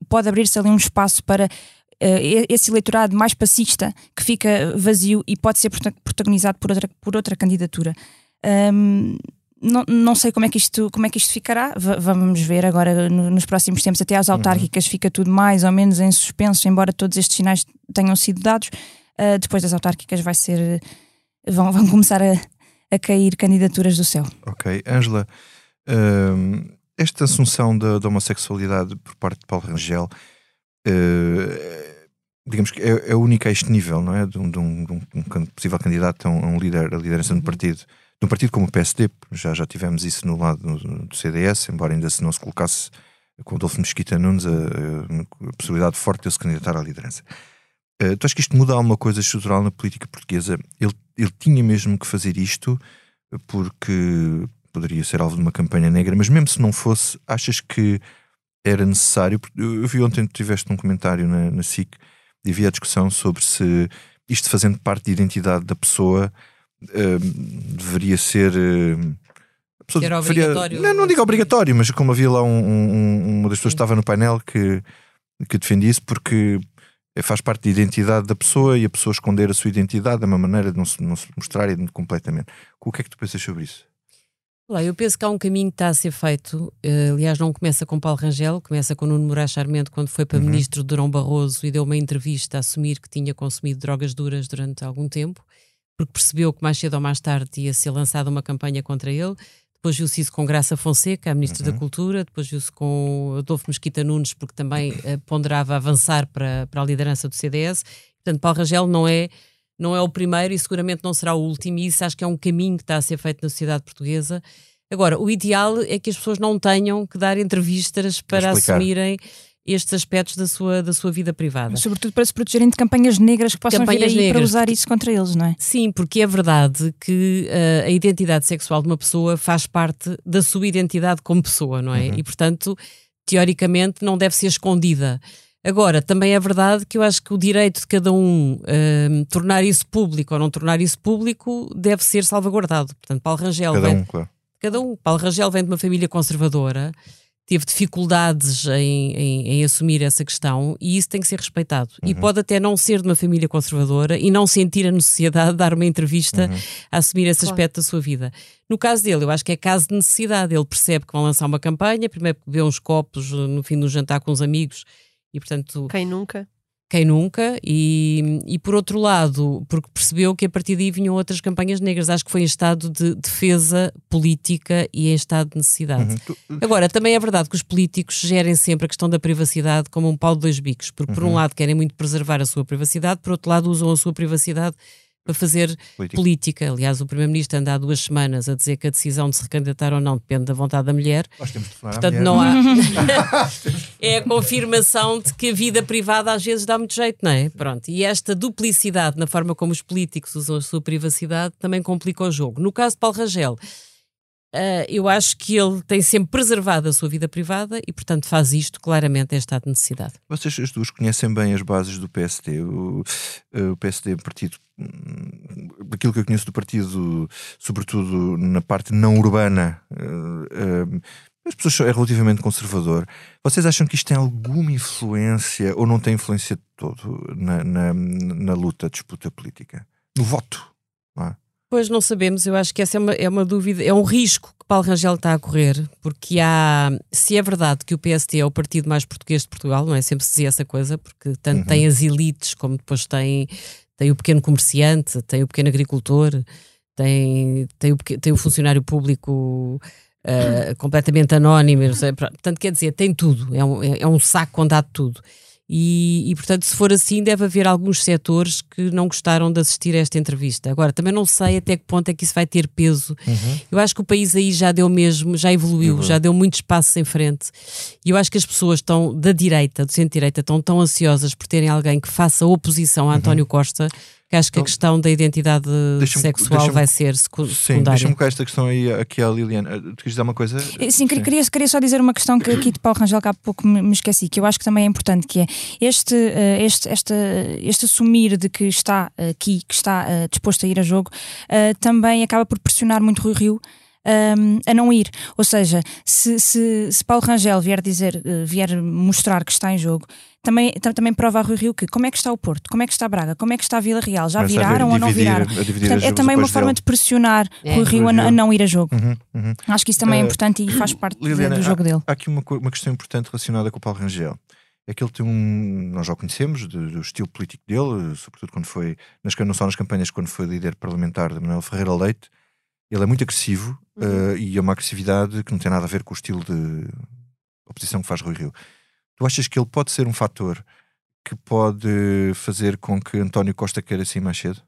pode abrir-se ali um espaço para uh, esse eleitorado mais passista que fica vazio e pode ser protagonizado por outra, por outra candidatura. Um, não, não sei como é que isto, como é que isto ficará. V vamos ver agora no, nos próximos tempos, até às uhum. autárquicas, uhum. fica tudo mais ou menos em suspenso, embora todos estes sinais tenham sido dados. Uh, depois das autárquicas vai ser. vão, vão começar a, a cair candidaturas do céu. Ok. Ângela, uh, esta assunção da, da, homossexualidade por parte de Paulo Rangel. Uh, digamos que é, é única a este nível, não é? De um, de um, de um possível candidato a um, um líder, a liderança do uhum. partido num partido como o PSD, já, já tivemos isso no lado do CDS, embora ainda se não se colocasse com o Adolfo Mesquita Nunes a, a, a possibilidade forte de ele se candidatar à liderança. Uh, tu achas que isto muda alguma coisa estrutural na política portuguesa? Ele, ele tinha mesmo que fazer isto porque poderia ser alvo de uma campanha negra, mas mesmo se não fosse, achas que era necessário? Eu vi ontem que tiveste um comentário na, na SIC e havia a discussão sobre se isto fazendo parte da identidade da pessoa deveria ser. Uh, era obrigatório. não, não digo obrigatório, mas como havia lá um, um, uma das pessoas que estava no painel que, que defendia isso, porque faz parte da identidade da pessoa e a pessoa esconder a sua identidade é uma maneira de não se, não se mostrar completamente. O que é que tu pensas sobre isso? Olá, eu penso que há um caminho que está a ser feito. Uh, aliás, não começa com Paulo Rangel, começa com Nuno Moraes Charmente, quando foi para uhum. ministro de Durão Barroso e deu uma entrevista a assumir que tinha consumido drogas duras durante algum tempo porque percebeu que mais cedo ou mais tarde ia ser lançada uma campanha contra ele. Depois viu-se isso com Graça Fonseca, a Ministra uhum. da Cultura, depois viu-se com Adolfo Mesquita Nunes, porque também uh, ponderava avançar para, para a liderança do CDS. Portanto, Paulo Rangel não é, não é o primeiro e seguramente não será o último, e isso acho que é um caminho que está a ser feito na sociedade portuguesa. Agora, o ideal é que as pessoas não tenham que dar entrevistas para assumirem estes aspectos da sua, da sua vida privada. Sobretudo para se protegerem de campanhas negras que possam campanhas vir aí negras, para usar isso contra eles, não é? Sim, porque é verdade que uh, a identidade sexual de uma pessoa faz parte da sua identidade como pessoa, não é? Uhum. E, portanto, teoricamente não deve ser escondida. Agora, também é verdade que eu acho que o direito de cada um uh, tornar isso público ou não tornar isso público deve ser salvaguardado. Portanto, Paulo Rangel cada vem, um, claro. Cada um. Paulo Rangel vem de uma família conservadora teve dificuldades em, em, em, assumir essa questão e isso tem que ser respeitado. Uhum. E pode até não ser de uma família conservadora e não sentir a necessidade de dar uma entrevista uhum. a assumir esse claro. aspecto da sua vida. No caso dele, eu acho que é caso de necessidade. Ele percebe que vão lançar uma campanha, primeiro vê uns copos no fim do jantar com os amigos e, portanto. Quem nunca? quem nunca, e, e por outro lado, porque percebeu que a partir daí vinham outras campanhas negras. Acho que foi em estado de defesa política e em estado de necessidade. Uhum. Agora, também é verdade que os políticos gerem sempre a questão da privacidade como um pau de dois bicos, porque por um uhum. lado querem muito preservar a sua privacidade, por outro lado usam a sua privacidade para fazer política. política. Aliás, o Primeiro-Ministro anda há duas semanas a dizer que a decisão de se recandidatar ou não depende da vontade da mulher. Nós temos de Portanto, não há. [LAUGHS] [LAUGHS] é a confirmação de que a vida privada às vezes dá muito jeito, não é? Pronto. E esta duplicidade na forma como os políticos usam a sua privacidade também complica o jogo. No caso de Paulo Rangel. Uh, eu acho que ele tem sempre preservado a sua vida privada e, portanto, faz isto claramente em estado de necessidade. Vocês as duas conhecem bem as bases do PSD. O, eh, o PSD é um partido. Aquilo que eu conheço do partido, sobretudo na parte não urbana, uh, uh, as pessoas é relativamente conservador. Vocês acham que isto tem alguma influência ou não tem influência de todo na, na, na luta, disputa política? No voto? Não é? Pois não sabemos, eu acho que essa é uma, é uma dúvida, é um risco que Paulo Rangel está a correr, porque há, se é verdade que o PST é o partido mais português de Portugal, não é? Sempre se dizia essa coisa, porque tanto uhum. tem as elites como depois tem, tem o pequeno comerciante, tem o pequeno agricultor, tem, tem, o, tem o funcionário público uh, completamente anónimo, portanto quer dizer, tem tudo, é um, é, é um saco onde há tudo. E, e, portanto, se for assim, deve haver alguns setores que não gostaram de assistir a esta entrevista. Agora, também não sei até que ponto é que isso vai ter peso. Uhum. Eu acho que o país aí já deu mesmo, já evoluiu, uhum. já deu muitos passos em frente. E eu acho que as pessoas estão da direita, do centro-direita, estão tão ansiosas por terem alguém que faça oposição a uhum. António uhum. Costa que acho que a então, questão da identidade sexual vai ser secundária. Sim, deixa-me colocar esta questão aí aqui à Liliana. Tu queres dizer uma coisa? Eh, sim, sim. Queria, queria só dizer uma questão que aqui de Paulo Rangel que há pouco me, me, esqueci, que eu acho que também é importante, que é este, uh, este, esta, este assumir de que está aqui, que está disposto a ir a jogo, também acaba por pressionar muito Rui Rio um, a não ir. Ou seja, se, se, se Paulo Rangel vier dizer, uh, vier mostrar que está em jogo, também, também prova a Rui Rio que como é que está o Porto, como é que está Braga, como é que está a Vila Real, já Mas viraram ou não viraram? Portanto, é também uma forma dele. de pressionar é. Rui Rio a, a, não ir a jogo. Uhum, uhum. Acho que isso também é eh, importante e faz parte Liliana, do jogo há, dele. Há aqui uma, uma questão importante relacionada com o Paulo Rangel é que ele tem um. Nós já o conhecemos, do, do, estilo político dele, sobretudo quando foi. Nas, não só nas campanhas, quando foi líder parlamentar de Manuel Ferreira Leite, ele é muito agressivo uhum. uh, e é uma agressividade que não tem nada a ver com o estilo de oposição que faz Rui Rio. Tu achas que ele pode ser um fator que pode fazer com que António Costa queira sair mais cedo?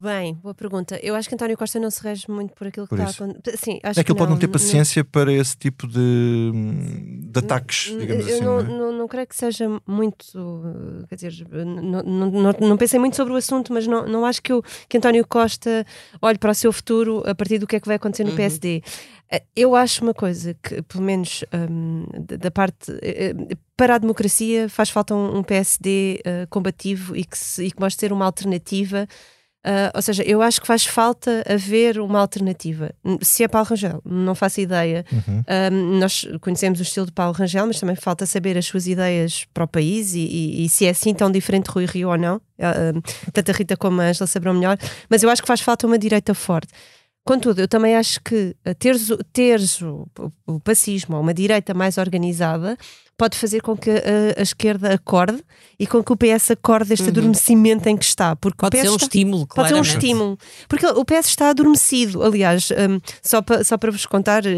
Bem, boa pergunta. Eu acho que António Costa não se rege muito por aquilo que por está a Sim, acho é que, ele pode não ter paciência não... para esse tipo de, de ataques, digamos eu assim. Não, não, é? não, não, creio que seja muito. Quer dizer, não, não, não, pensei muito sobre o assunto, mas não, não acho que, eu, que António Costa olhe para o seu futuro a partir do que é que vai acontecer no uhum. PSD. Eh, eu acho uma coisa que, pelo menos um, da parte. Uh, para a democracia faz falta um, um PSD uh, combativo e que, se, e que mostre ser uma alternativa Uh, ou seja, eu acho que faz falta haver uma alternativa. Se é Paulo Rangel, não faço ideia. Uhum. Uh, nós conhecemos o estilo de Paulo Rangel, mas também falta saber as suas ideias para o país e, e, e se é assim tão diferente Rui Rio ou não. Uh, tanto a Rita como a Angela saberão melhor. Mas eu acho que faz falta uma direita forte. Contudo, eu também acho que teres, teres o, o, o pacismo ou uma direita mais organizada pode fazer com que a, a, esquerda acorde e com que o PS acorde este uhum. adormecimento em que está. Porque pode ser um está, estímulo, Pode ser um estímulo. Porque o PS está adormecido. Aliás, um, só, para, só para vos contar, uh,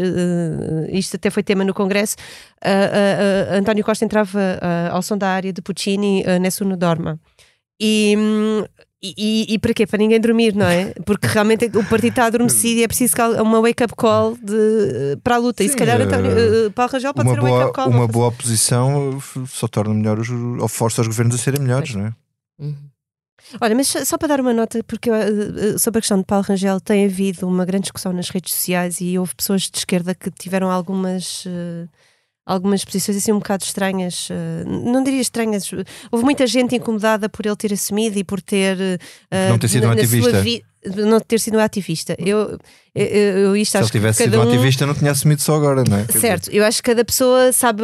isto até foi tema no Congresso, uh, uh, António Costa entrava ao som da área de Puccini, uh, Nessuno Dorma. E, um, e, e, para quê? Para ninguém dormir, não é? Porque realmente o partido está adormecido e é preciso uma wake-up call de, para a luta. Sim, e se calhar António, uh, Paulo Rangel pode ser uma wake-up call. Uma boa oposição só torna melhor os, ou força os governos a serem melhores, não é? Uhum. Olha, mas só para dar uma nota, porque uh, sobre a questão de Paulo Rangel tem havido uma grande discussão nas redes sociais e houve pessoas de esquerda que tiveram algumas. Uh, algumas posições assim um bocado estranhas, uh, não diria estranhas, houve muita gente incomodada por ele ter assumido e por ter. Uh, não ter sido um ativista não ter sido um ativista. Eu, eu, eu isto Se ele tivesse sido um ativista, não tinha assumido só agora, não é? Certo, eu acho que cada pessoa sabe,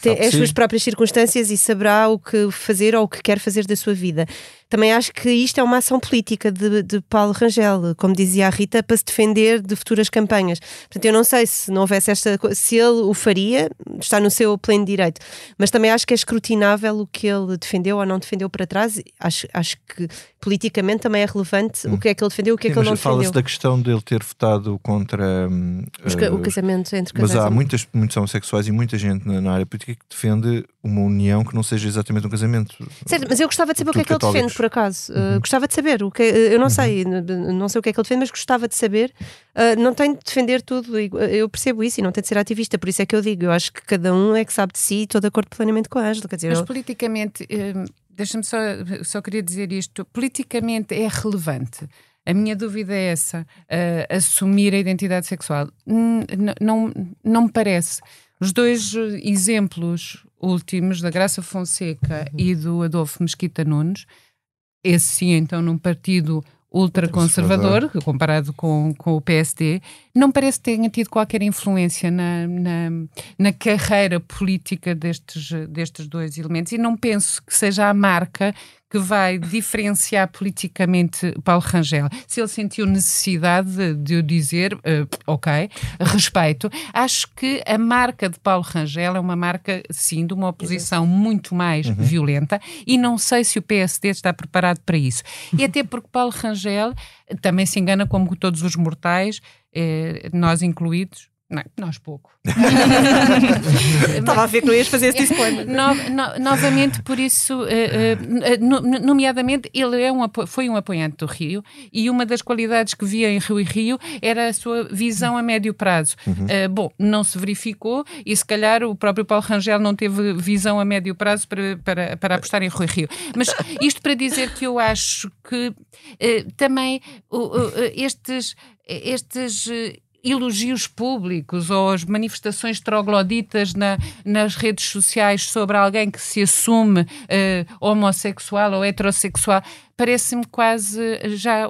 tem as suas próprias circunstâncias e saberá o que fazer ou o que quer fazer da sua vida. Também acho que isto é uma ação política de, de Paulo Rangel, como dizia a Rita, para se defender de futuras campanhas. Portanto, eu não sei se não houvesse esta se ele o faria, está no seu pleno direito. Mas também acho que é escrutinável o que ele defendeu ou não defendeu para trás. Acho, acho que politicamente também é relevante hum. o que é que ele defendeu, o que é Sim, é que ele não defendeu. Fala-se da questão dele ter votado contra uh, o casamento entre casais. Mas há muitas, muitos homossexuais e muita gente na, área política que defende uma união que não seja exatamente um casamento. Certo, mas eu gostava de saber o que é que ele defende, por acaso. Uh, gostava de saber. O que, eu não uhum. sei, não sei o que é que ele defende, mas gostava de saber. Uh, não tem de defender tudo, eu percebo isso e não tem de ser ativista, por isso é que eu digo, eu acho que cada um é que sabe de si e estou de acordo plenamente com a Ângela. Mas eu... politicamente, deixa-me só, só queria dizer isto, politicamente é relevante. A minha dúvida é essa, uh, assumir a identidade sexual. N não, não me parece. Os dois exemplos últimos, da Graça Fonseca e do Adolfo Mesquita Nunes, esse sim, então, num partido ultraconservador, comparado com, com o PSD, não parece que tenha tido qualquer influência na, na, na, carreira política destes, destes dois elementos. E não penso que seja a marca que vai diferenciar politicamente Paulo Rangel. Se ele sentiu necessidade de eu dizer, uh, ok, respeito, acho que a marca de Paulo Rangel é uma marca, sim, de uma oposição muito mais uhum. violenta e não sei se o PSD está preparado para isso. E até [LAUGHS] porque Paulo Rangel também se engana como todos os mortais, eh, nós incluídos, Não, nós pouco. [LAUGHS] Estava a ver que não ias fazer esse disclaimer. No, no, novamente, por isso, uh, uh, nomeadamente, ele é um, foi um apoiante do Rio e uma das qualidades que via em Rio e Rio era a sua visão a médio prazo. Uhum. Uh, bom, não se verificou e se calhar o próprio Paulo Rangel não teve visão a médio prazo para, para, para apostar em Rio e Rio. Mas isto para dizer que eu acho que também estes estes elogios públicos ou as manifestações trogloditas na, nas redes sociais sobre alguém que se assume uh, homossexual ou heterossexual parece-me quase já eh,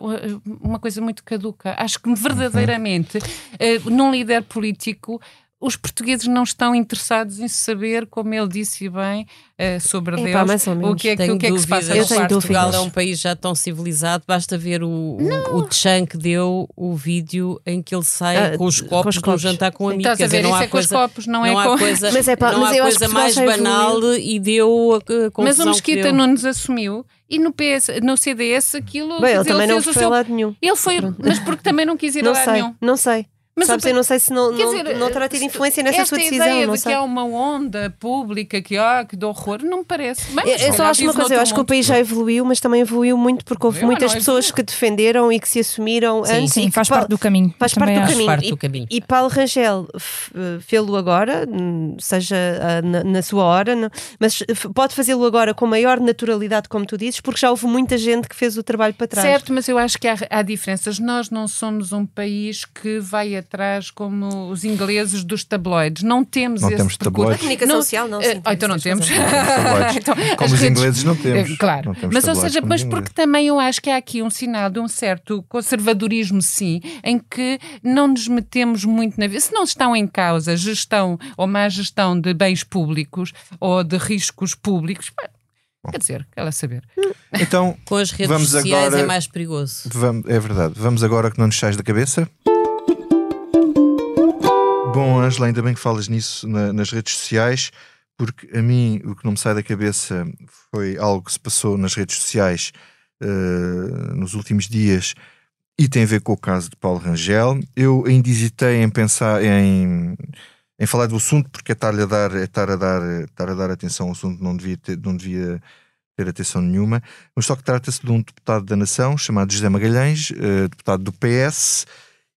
uma coisa muito caduca. Acho que verdadeiramente, uh, num líder político, os portugueses não estão interessados em saber, como ele disse bem, uh, sobre Deus, o que é, que, o que, é que se passa Eu tenho Portugal é um país já tão civilizado, basta ver o, o, o Tchan que deu o vídeo em que ele sai uh, com os copos no jantar com amigos. Estás a ver, não há é coisa, com os copos, não, é com... Coisa, mas é pá, não mas há coisa mais banal e deu a, Mas o Mesquita não nos assumiu e no, PS, no CDS aquilo. Bem, ele também não foi seu... a lado nenhum. Ele foi, mas porque também não quis ir não a lado sei, nenhum. Não sei. Mas Sabes, eu não sei se não, não, dizer, não terá tido influência nessa sua decisão. Ideia não de sei. que há uma onda pública que, ah, que de horror, não me parece. Mas, eu, eu só acho uma coisa, eu acho que o país já evoluiu, mas também evoluiu muito porque houve eu muitas pessoas que defenderam e que se assumiram sim, antes. Sim, faz parte do caminho. Faz parte do caminho. Parte do caminho. E, e Paulo Rangel fê-lo agora, seja ah, na, na sua hora, mas pode fazê-lo agora com maior naturalidade, como tu dizes, porque já houve muita gente que fez o trabalho para trás. Certo, mas eu acho que há, há diferenças. Nós não somos um país que vai atrás como os ingleses dos tabloides. Não temos não esse temos tabloides. Comunicação não, social, não. Uh, então não temos. então, [LAUGHS] como os redes, ingleses não temos. Uh, claro. Temos mas ou seja, mas porque também eu acho que há aqui um sinal de um certo conservadorismo, sim, em que não nos metemos muito na vida. Se não estão em causa gestão ou má gestão de bens públicos ou de riscos públicos, Quer dizer, ela saber. Então, com as redes vamos sociais agora, é mais perigoso. Vamos, é verdade. Vamos agora que não nos sais da cabeça. Bom, Angela, ainda bem que falas nisso na, nas redes sociais, porque a mim o que não me sai da cabeça foi algo que se passou nas redes sociais uh, nos últimos dias e tem a ver com o caso de Paulo Rangel. Eu ainda hesitei em pensar em, em falar do assunto, porque é estar a dar, é estar a dar, estar a dar atenção ao assunto, não devia ter, não devia ter atenção nenhuma, mas só que trata-se de um deputado da nação chamado José Magalhães, uh, deputado do PS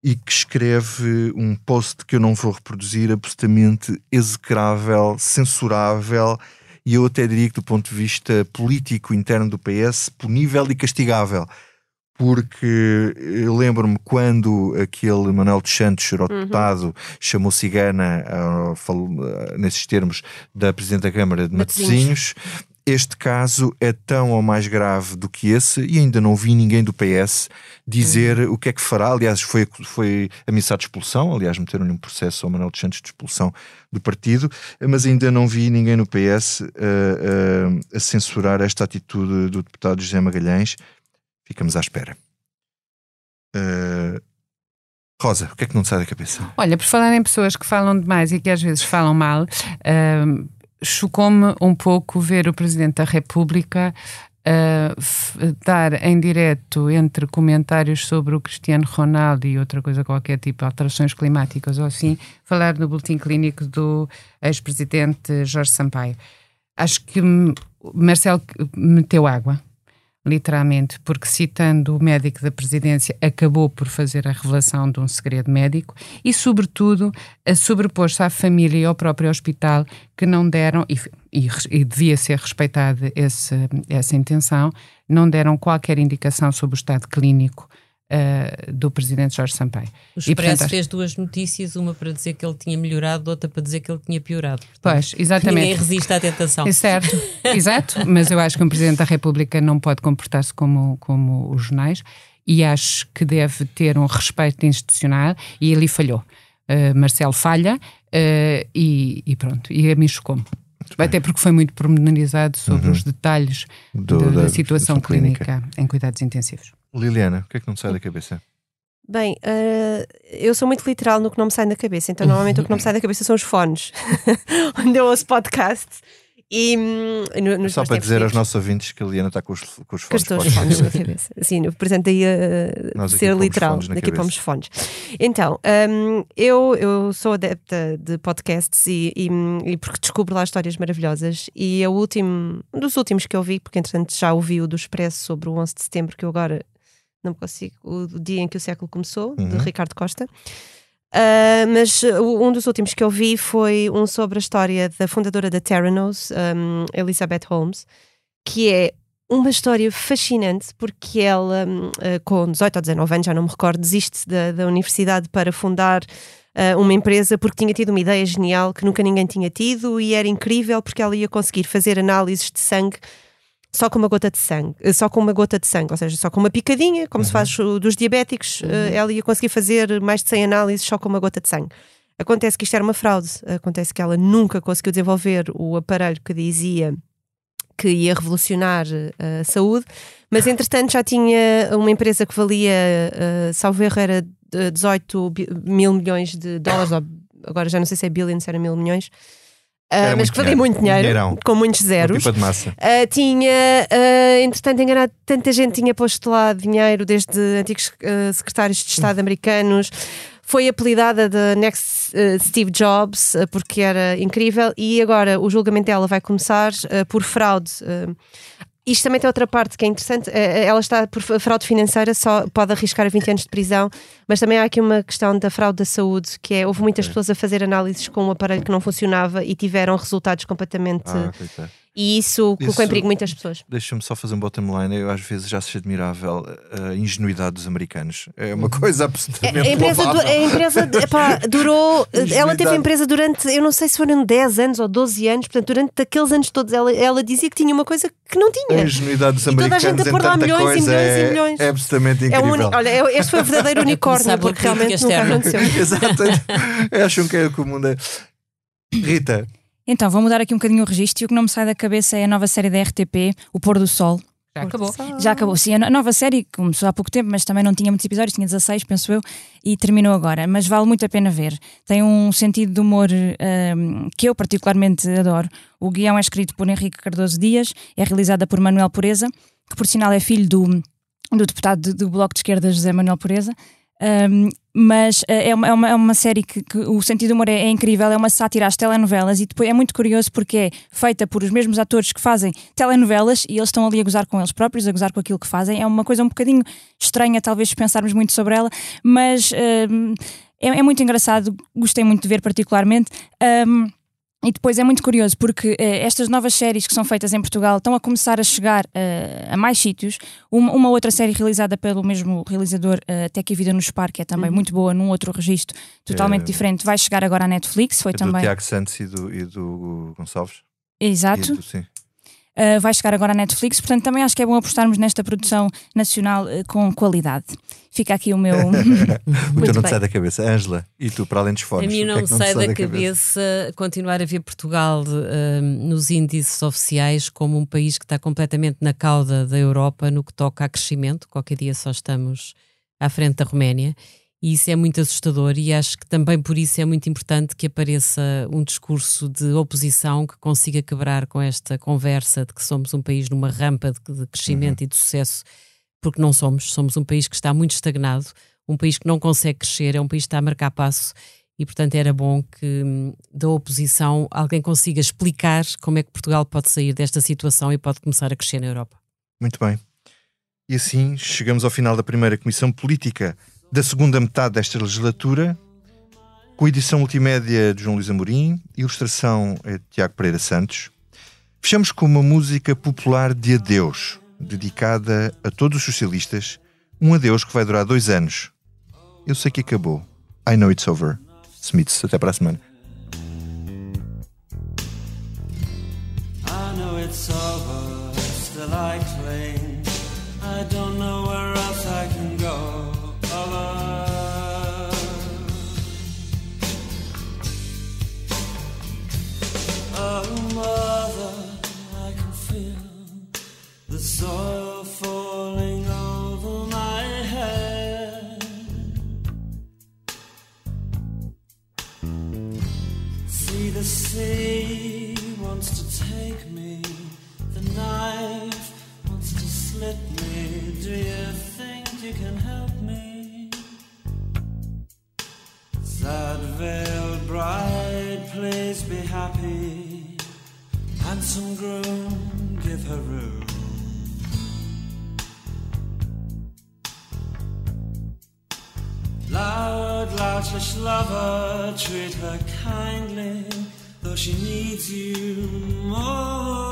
e que escreve um post que eu não vou reproduzir, absolutamente execrável, censurável e eu até diria que, do ponto de vista político interno do PS, punível e castigável. Porque eu lembro-me quando aquele Manuel dos Santos, deputado, uhum. chamou cigana, uh, falou, uh, nesses termos, da Presidente da Câmara de Matosinhos, este caso é tão ou mais grave do que esse e ainda não vi ninguém do PS dizer uhum. o que é que fará. Aliás, foi, foi ameaçado de expulsão. Aliás, meteram-lhe um processo ao Manuel dos Santos de expulsão do partido, mas ainda não vi ninguém no PS uh, uh, a censurar esta atitude do deputado José Magalhães. Ficamos à espera. Uh, Rosa, o que é que não te sai da cabeça? Olha, por falar em pessoas que falam demais e que às vezes falam mal, uh, chocou-me um pouco ver o Presidente da República uh, dar em direto entre comentários sobre o Cristiano Ronaldo e outra coisa qualquer, tipo alterações climáticas ou assim, falar no boletim clínico do ex-presidente Jorge Sampaio. Acho que Marcelo meteu água literalmente, porque citando o médico da presidência, acabou por fazer a revelação de um segredo médico e, sobretudo, sobrepôs-se à família e ao próprio hospital que não deram, e, e, e devia ser respeitada essa intenção, não deram qualquer indicação sobre o estado clínico Uh, do presidente Jorge Sampaio. O Expresso e, portanto, fez duas notícias, uma para dizer que ele tinha melhorado, outra para dizer que ele tinha piorado. Portanto, pois, exatamente. Ninguém resiste à tentação. É certo, exato, mas eu acho que um presidente da República não pode comportar-se como, como os jornais e acho que deve ter um respeito institucional e ele falhou. Uh, Marcelo falha uh, e, e, pronto, e a mim chocou-me. Até porque foi muito pormenorizado sobre uhum. os detalhes Do, da, da, situação clínica. clínica em cuidados intensivos. Liliana, o que é que não te sai da cabeça? Bem, uh, eu sou muito literal no que não me sai da cabeça, então normalmente o que não me sai da cabeça são os fones, [LAUGHS] onde eu ouço podcasts. E, hum, no, Só para dizer aos nossos ouvintes que a Liana está com os, com os fones. Com os fones na cabeça. Sim, portanto, aí a ser literal. Daqui para os fones. Então, um, eu, eu sou adepta de podcasts e, e, e, porque descubro lá histórias maravilhosas. E o último, um dos últimos que eu vi, porque entretanto já ouvi o do Expresso sobre o 11 de setembro, que eu agora não consigo, o dia em que o século começou, uhum. de Ricardo Costa. Uh, mas um dos últimos que eu vi foi um sobre a história da fundadora da Theranos, um, Elizabeth Holmes, que é uma história fascinante porque ela, uh, com 18 ou 19 anos, já não me recordo, desiste da, da universidade para fundar uh, uma empresa porque tinha tido uma ideia genial que nunca ninguém tinha tido e era incrível porque ela ia conseguir fazer análises de sangue só com uma gota de sangue, eh, só com uma gota de sangue, ou seja, só com uma picadinha, como uhum. se faz dos diabéticos, uhum. Eh, ela ia conseguir fazer mais de 100 análises só com uma gota de sangue. Acontece que isto era uma fraude, acontece que ela nunca conseguiu desenvolver o aparelho que dizia que ia revolucionar eh, a saúde, mas entretanto já tinha uma empresa que valia, uh, salvo erro, era 18 mil milhões de dólares, agora já não sei se é billion, se era mil milhões, Uh, mas que valia muito dinheiro, Dinheirão. com muitos zeros. massa. Uh, tinha, uh, entretanto, enganado, tanta gente tinha posto lá dinheiro, desde antigos secretários de Estado americanos. Foi apelidada de Next Steve Jobs, porque era incrível, e agora o julgamento dela vai começar por fraude. Isto também tem outra parte que é interessante. Eh, eh, ela está por fraude financeira, só pode arriscar 20 anos de prisão, mas também há aqui uma questão da fraude da saúde, que é houve muitas pessoas a fazer análises com um aparelho que não funcionava e tiveram resultados completamente. Ah, e isso colocou em perigo muitas pessoas. Deixa-me só fazer um bottom line. Eu às vezes já acho admirável a ingenuidade dos americanos. É uma coisa absolutamente. A, a empresa, du, a empresa epá, durou. ela teve a empresa durante, eu não sei se foram 10 anos ou 12 anos, portanto, durante aqueles anos todos, ela, ela dizia que tinha uma coisa que não tinha. A ingenuidade dos americanos. E toda a gente a pôr lá milhões e milhões é, e milhões. É absolutamente incrível. É um, olha, este foi o verdadeiro [LAUGHS] unicórnio, porque realmente nunca aconteceu. [LAUGHS] Exato. [LAUGHS] Acham que é o mundo é. Rita. Então, vou mudar aqui um bocadinho o registro e o que não me sai da cabeça é a nova série da RTP, O Pôr do Sol. Já acabou. Já acabou, sim. A nova série começou há pouco tempo, mas também não tinha muitos episódios, tinha 16, penso eu, e terminou agora. Mas vale muito a pena ver. Tem um sentido de humor um, que eu particularmente adoro. O guião é escrito por Henrique Cardoso Dias, é realizada por Manuel Pureza, que por sinal é filho do, do deputado do Bloco de Esquerda José Manuel Pureza. Um, mas uh, é, uma, é, uma, é uma série que, que o sentido do humor é, é, incrível, é uma sátira às telenovelas e depois é muito curioso porque é feita por os mesmos atores que fazem telenovelas e eles estão ali a gozar com eles próprios, a gozar com aquilo que fazem. É uma coisa um bocadinho estranha, talvez, pensarmos muito sobre ela, mas uh, é, é, muito engraçado, gostei muito de ver particularmente. Um, e depois é muito curioso porque eh, estas novas séries que são feitas em Portugal estão a começar a chegar uh, a mais sítios. Uma, uma, outra série realizada pelo mesmo realizador, uh, Até que a Vida nos Par, que é também uhum. muito boa, num outro registro totalmente é... diferente, vai chegar agora à Netflix. Foi é também. Do Tiago Santos e do, e do Gonçalves. Exato. Do, sim. Uh, vai chegar agora à Netflix, portanto também acho que é bom apostarmos nesta produção nacional uh, com qualidade. Fica aqui o meu. [LAUGHS] [LAUGHS] o teu não te sai da cabeça. Ângela, e tu, para além dos fones? A mim não, é me sai, sai, da, da cabeça, cabeça, continuar a ver Portugal uh, nos índices oficiais como um país que está completamente na cauda da Europa no que toca a crescimento. Qualquer dia só estamos à frente da Roménia e isso é muito assustador e acho que também por isso é muito importante que apareça um discurso de oposição que consiga quebrar com esta conversa de que somos um país numa rampa de, crescimento uhum. e de sucesso, porque não somos, somos um país que está muito estagnado, um país que não consegue crescer, é um país que está a marcar passo e portanto era bom que hum, da oposição alguém consiga explicar como é que Portugal pode sair desta situação e pode começar a crescer na Europa. Muito bem. E assim chegamos ao final da primeira Comissão Política da segunda metade desta legislatura, com edição multimédia de João Luís Amorim, ilustração é de Tiago Pereira Santos. Fechamos com uma música popular de adeus, dedicada a todos os socialistas, um adeus que vai durar dois anos. Eu sei que acabou. I know it's over. Smiths, até para a semana. I know it's over, still I Handsome groom, give her room. Loud, loutish lover, treat her kindly, though she needs you more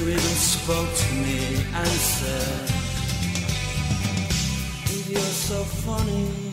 Even spoke to me and said, You're so funny.